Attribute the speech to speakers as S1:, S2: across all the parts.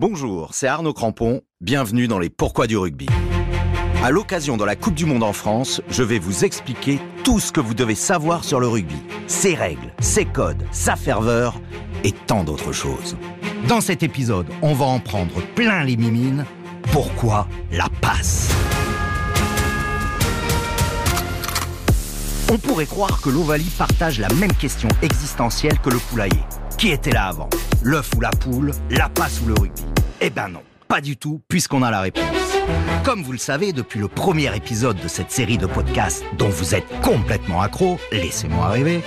S1: Bonjour, c'est Arnaud Crampon, bienvenue dans les Pourquoi du rugby. À l'occasion de la Coupe du Monde en France, je vais vous expliquer tout ce que vous devez savoir sur le rugby, ses règles, ses codes, sa ferveur et tant d'autres choses. Dans cet épisode, on va en prendre plein les mimines. Pourquoi la passe? On pourrait croire que l'Ovalie partage la même question existentielle que le poulailler. Qui était là avant? L'œuf ou la poule? La passe ou le rugby? Eh ben non, pas du tout, puisqu'on a la réponse. Comme vous le savez, depuis le premier épisode de cette série de podcasts dont vous êtes complètement accro, laissez-moi rêver,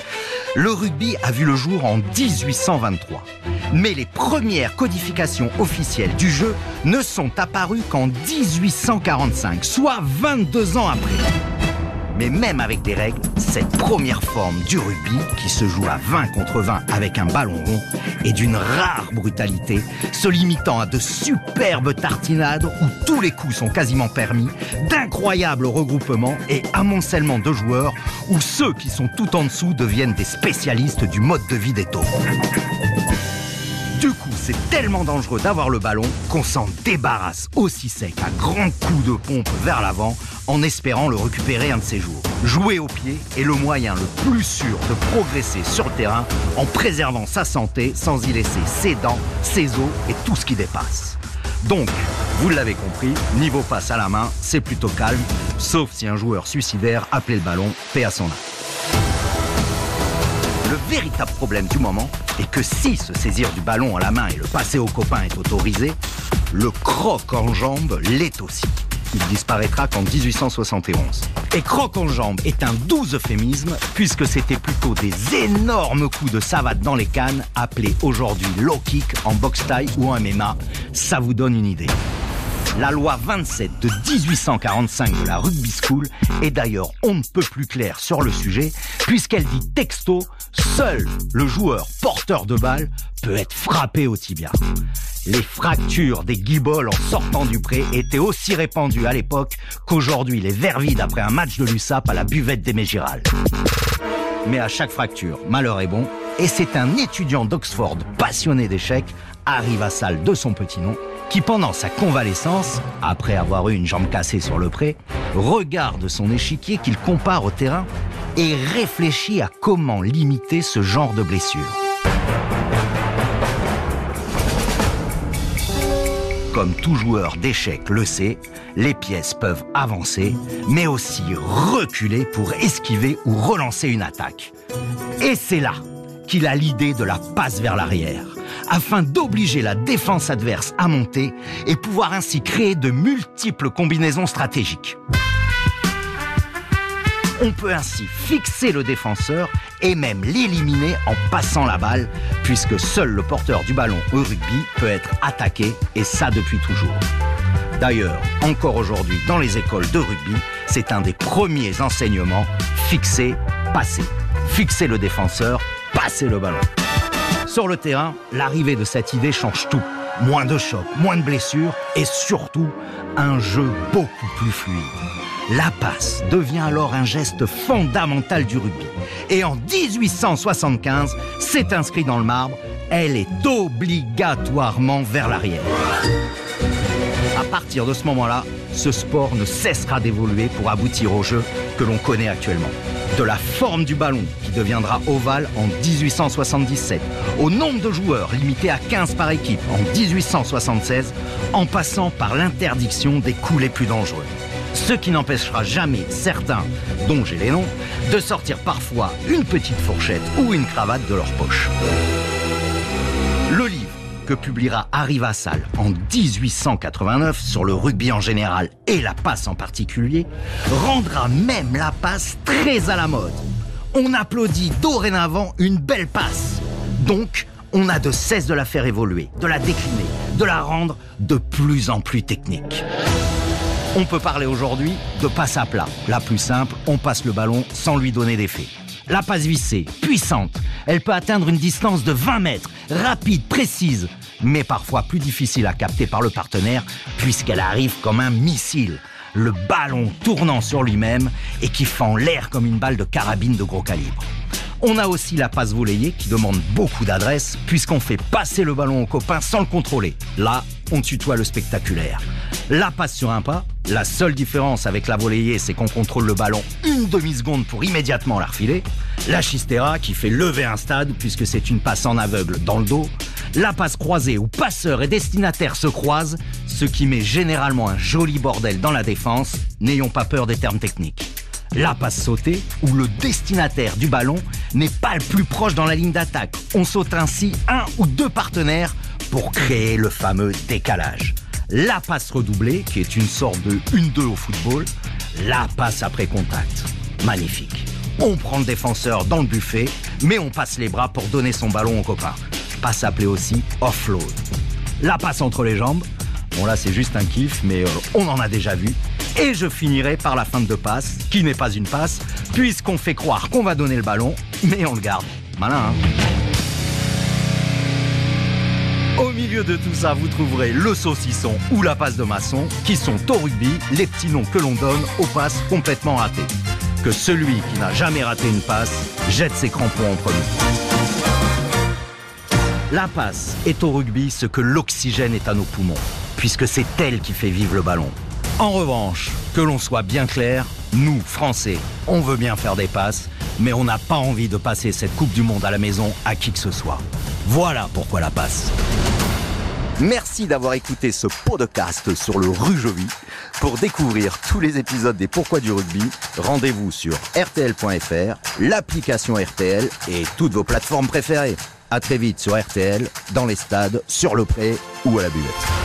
S1: le rugby a vu le jour en 1823. Mais les premières codifications officielles du jeu ne sont apparues qu'en 1845, soit 22 ans après. Mais même avec des règles, cette première forme du rugby, qui se joue à 20 contre 20 avec un ballon rond, est d'une rare brutalité, se limitant à de superbes tartinades où tous les coups sont quasiment permis, d'incroyables regroupements et amoncellement de joueurs où ceux qui sont tout en dessous deviennent des spécialistes du mode de vie des taupes. C'est tellement dangereux d'avoir le ballon qu'on s'en débarrasse aussi sec à grands coups de pompe vers l'avant en espérant le récupérer un de ces jours. Jouer au pied est le moyen le plus sûr de progresser sur le terrain en préservant sa santé sans y laisser ses dents, ses os et tout ce qui dépasse. Donc, vous l'avez compris, niveau passe à la main, c'est plutôt calme, sauf si un joueur suicidaire appelait le ballon, paix à son âme. Le véritable problème du moment est que si se saisir du ballon à la main et le passer au copain est autorisé, le croc en jambe l'est aussi. Il disparaîtra qu'en 1871. Et croc en jambe est un doux euphémisme puisque c'était plutôt des énormes coups de savate dans les cannes appelés aujourd'hui low kick en boxe taille ou en MMA. Ça vous donne une idée. La loi 27 de 1845 de la Rugby School est d'ailleurs on ne peut plus claire sur le sujet, puisqu'elle dit texto, seul le joueur porteur de balle peut être frappé au tibia. Les fractures des guibolles en sortant du pré étaient aussi répandues à l'époque qu'aujourd'hui les verres vides après un match de l'USAP à la buvette des Mégirales. Mais à chaque fracture, malheur est bon, et c'est un étudiant d'Oxford passionné d'échecs, Harry Vassal de son petit nom, qui pendant sa convalescence, après avoir eu une jambe cassée sur le pré, regarde son échiquier qu'il compare au terrain et réfléchit à comment limiter ce genre de blessure. Comme tout joueur d'échecs le sait, les pièces peuvent avancer, mais aussi reculer pour esquiver ou relancer une attaque. Et c'est là qu'il a l'idée de la passe vers l'arrière afin d'obliger la défense adverse à monter et pouvoir ainsi créer de multiples combinaisons stratégiques. On peut ainsi fixer le défenseur et même l'éliminer en passant la balle, puisque seul le porteur du ballon au rugby peut être attaqué, et ça depuis toujours. D'ailleurs, encore aujourd'hui dans les écoles de rugby, c'est un des premiers enseignements, fixer, passer. Fixer le défenseur, passer le ballon. Sur le terrain, l'arrivée de cette idée change tout. Moins de chocs, moins de blessures et surtout un jeu beaucoup plus fluide. La passe devient alors un geste fondamental du rugby. Et en 1875, c'est inscrit dans le marbre, elle est obligatoirement vers l'arrière. Partir de ce moment-là, ce sport ne cessera d'évoluer pour aboutir au jeu que l'on connaît actuellement de la forme du ballon qui deviendra ovale en 1877, au nombre de joueurs limité à 15 par équipe en 1876, en passant par l'interdiction des coups les plus dangereux. Ce qui n'empêchera jamais certains, dont j'ai les noms, de sortir parfois une petite fourchette ou une cravate de leur poche. Que publiera Harry Vassal en 1889 sur le rugby en général et la passe en particulier, rendra même la passe très à la mode. On applaudit dorénavant une belle passe. Donc, on a de cesse de la faire évoluer, de la décliner, de la rendre de plus en plus technique. On peut parler aujourd'hui de passe à plat. La plus simple, on passe le ballon sans lui donner d'effet. La passe vissée, puissante, elle peut atteindre une distance de 20 mètres, rapide, précise, mais parfois plus difficile à capter par le partenaire puisqu'elle arrive comme un missile, le ballon tournant sur lui-même et qui fend l'air comme une balle de carabine de gros calibre. On a aussi la passe volée qui demande beaucoup d'adresse puisqu'on fait passer le ballon au copain sans le contrôler. Là, on tutoie le spectaculaire. La passe sur un pas, la seule différence avec la volleyée, c'est qu'on contrôle le ballon une demi-seconde pour immédiatement la refiler. La chistera qui fait lever un stade puisque c'est une passe en aveugle dans le dos. La passe croisée où passeur et destinataire se croisent, ce qui met généralement un joli bordel dans la défense. N'ayons pas peur des termes techniques la passe sautée, où le destinataire du ballon n'est pas le plus proche dans la ligne d'attaque. On saute ainsi un ou deux partenaires pour créer le fameux décalage. La passe redoublée, qui est une sorte de 1-2 au football. La passe après contact. Magnifique. On prend le défenseur dans le buffet, mais on passe les bras pour donner son ballon au copain. Passe appelée aussi offload. La passe entre les jambes. Bon là c'est juste un kiff, mais euh, on en a déjà vu. Et je finirai par la fin de passe, qui n'est pas une passe, puisqu'on fait croire qu'on va donner le ballon, mais on le garde. Malin, hein Au milieu de tout ça, vous trouverez le saucisson ou la passe de maçon, qui sont au rugby les petits noms que l'on donne aux passes complètement ratées. Que celui qui n'a jamais raté une passe jette ses crampons en premier. La passe est au rugby ce que l'oxygène est à nos poumons, puisque c'est elle qui fait vivre le ballon. En revanche, que l'on soit bien clair, nous, Français, on veut bien faire des passes, mais on n'a pas envie de passer cette Coupe du Monde à la maison à qui que ce soit. Voilà pourquoi la passe. Merci d'avoir écouté ce podcast sur le Rujovi. Pour découvrir tous les épisodes des Pourquoi du rugby, rendez-vous sur rtl.fr, l'application RTL et toutes vos plateformes préférées. À très vite sur RTL, dans les stades, sur le pré ou à la buvette.